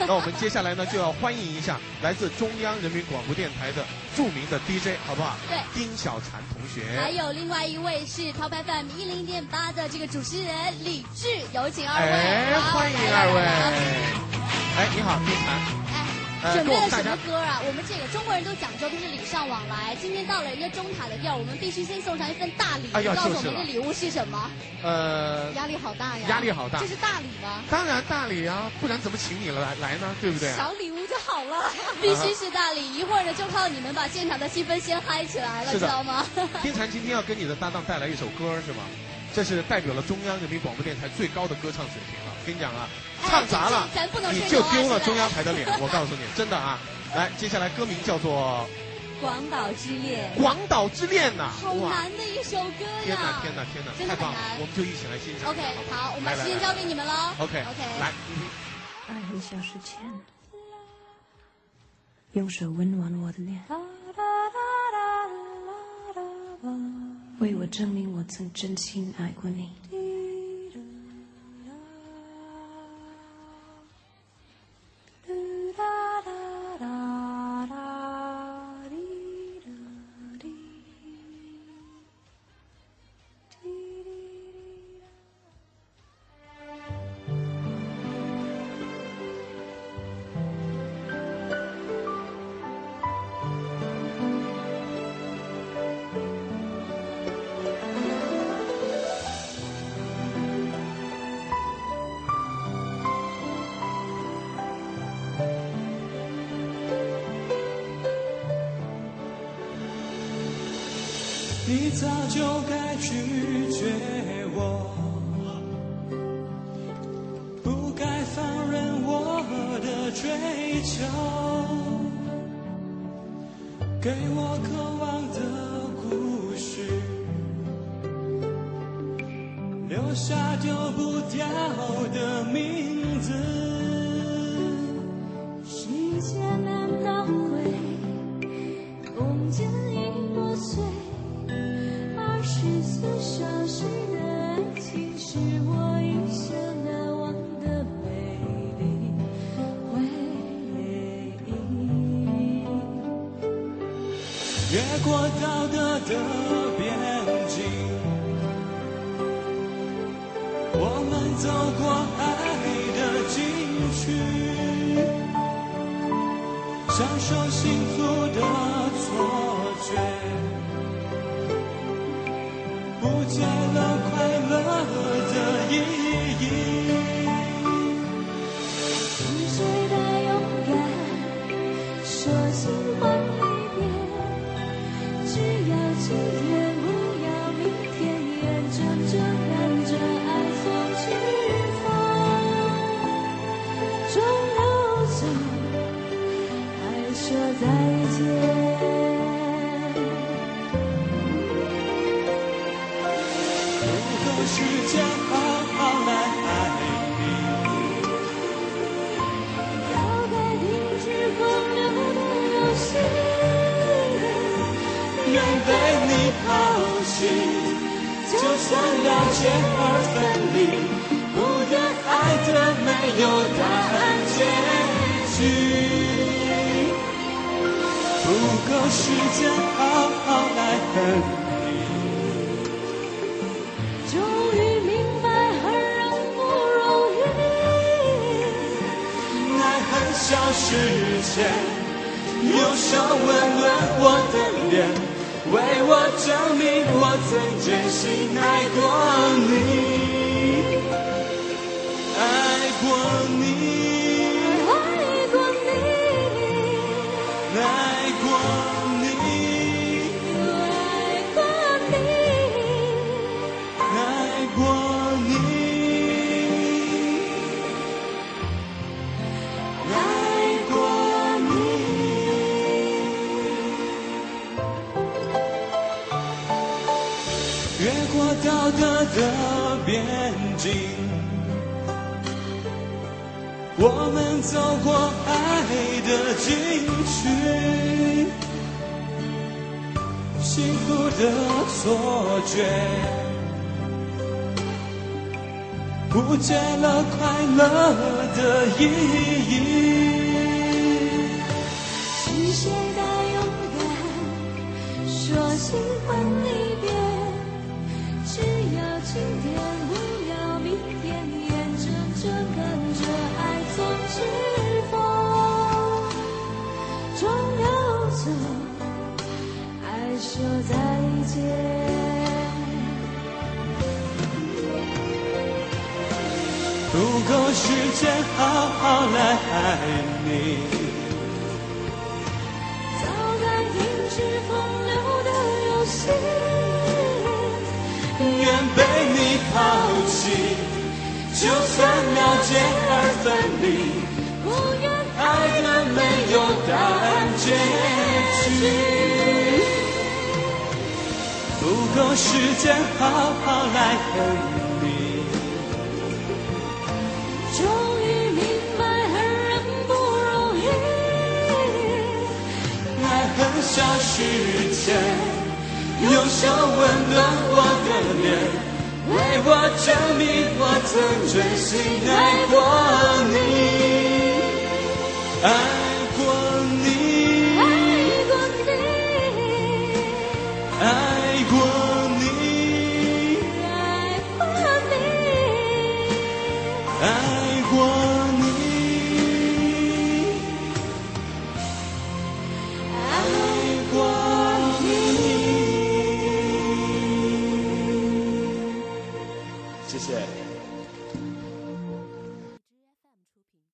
那我们接下来呢，就要欢迎一下来自中央人民广播电台的著名的 DJ，好不好？对，丁小婵同学。还有另外一位是 Top FM 一零点八的这个主持人李志，有请二位。哎，欢迎二位。哎，你好，丁婵。准备了什么歌啊？我们这个中国人都讲究的是礼尚往来。今天到了人家中塔的地儿，我们必须先送上一份大礼。哎呀，告诉我们这礼物是什么？呃，压力好大呀！压力好大。这是大礼吗？当然大礼啊，不然怎么请你来来呢？对不对？小礼物就好了，必须是大礼。一会儿呢，就靠你们把现场的气氛先嗨起来了，知道吗？天蚕今天要跟你的搭档带来一首歌是吗？这是代表了中央人民广播电台最高的歌唱水平了。跟你讲啊，唱砸了你就丢了中央台的脸。我告诉你，真的啊。来，接下来歌名叫做《广岛之恋》。广岛之恋呐，好难的一首歌呀！天哪，天哪，天哪，太棒了！我们就一起来欣赏。OK，好，我们把时间交给你们了。OK，OK，来。爱很小时前，用手温暖我的脸，证明我曾真心爱过你。你早就该拒绝我，不该放任我的追求，给我渴望的故事，留下丢不掉的名字。时间难倒回，空间越过道德的边境，我们走过爱的禁区，享受幸福的错觉。不见了快乐的意。时间好好来爱你，要该停止荒谬的游戏，愿被你抛弃，就算要结而分离，不愿爱的没有答案结局，不够时间好好来恨。很小时前，用手温暖我的脸，为我证明我曾真心爱过你，爱过你，越过道德的边境，我们走过爱的禁区，幸福的错觉，不见了快乐的意义。是谁的勇敢，说喜欢离别？今天，不要明天，眼睁睁看着爱从指缝中溜走，爱说再见。不够时间好好来爱你，就算了解而分离，不愿爱的没有答案结局。不够时间好好来恨你。终于明白，恨人不容易。爱恨消失前，用手温暖我的脸，为我证明我曾真心爱过你，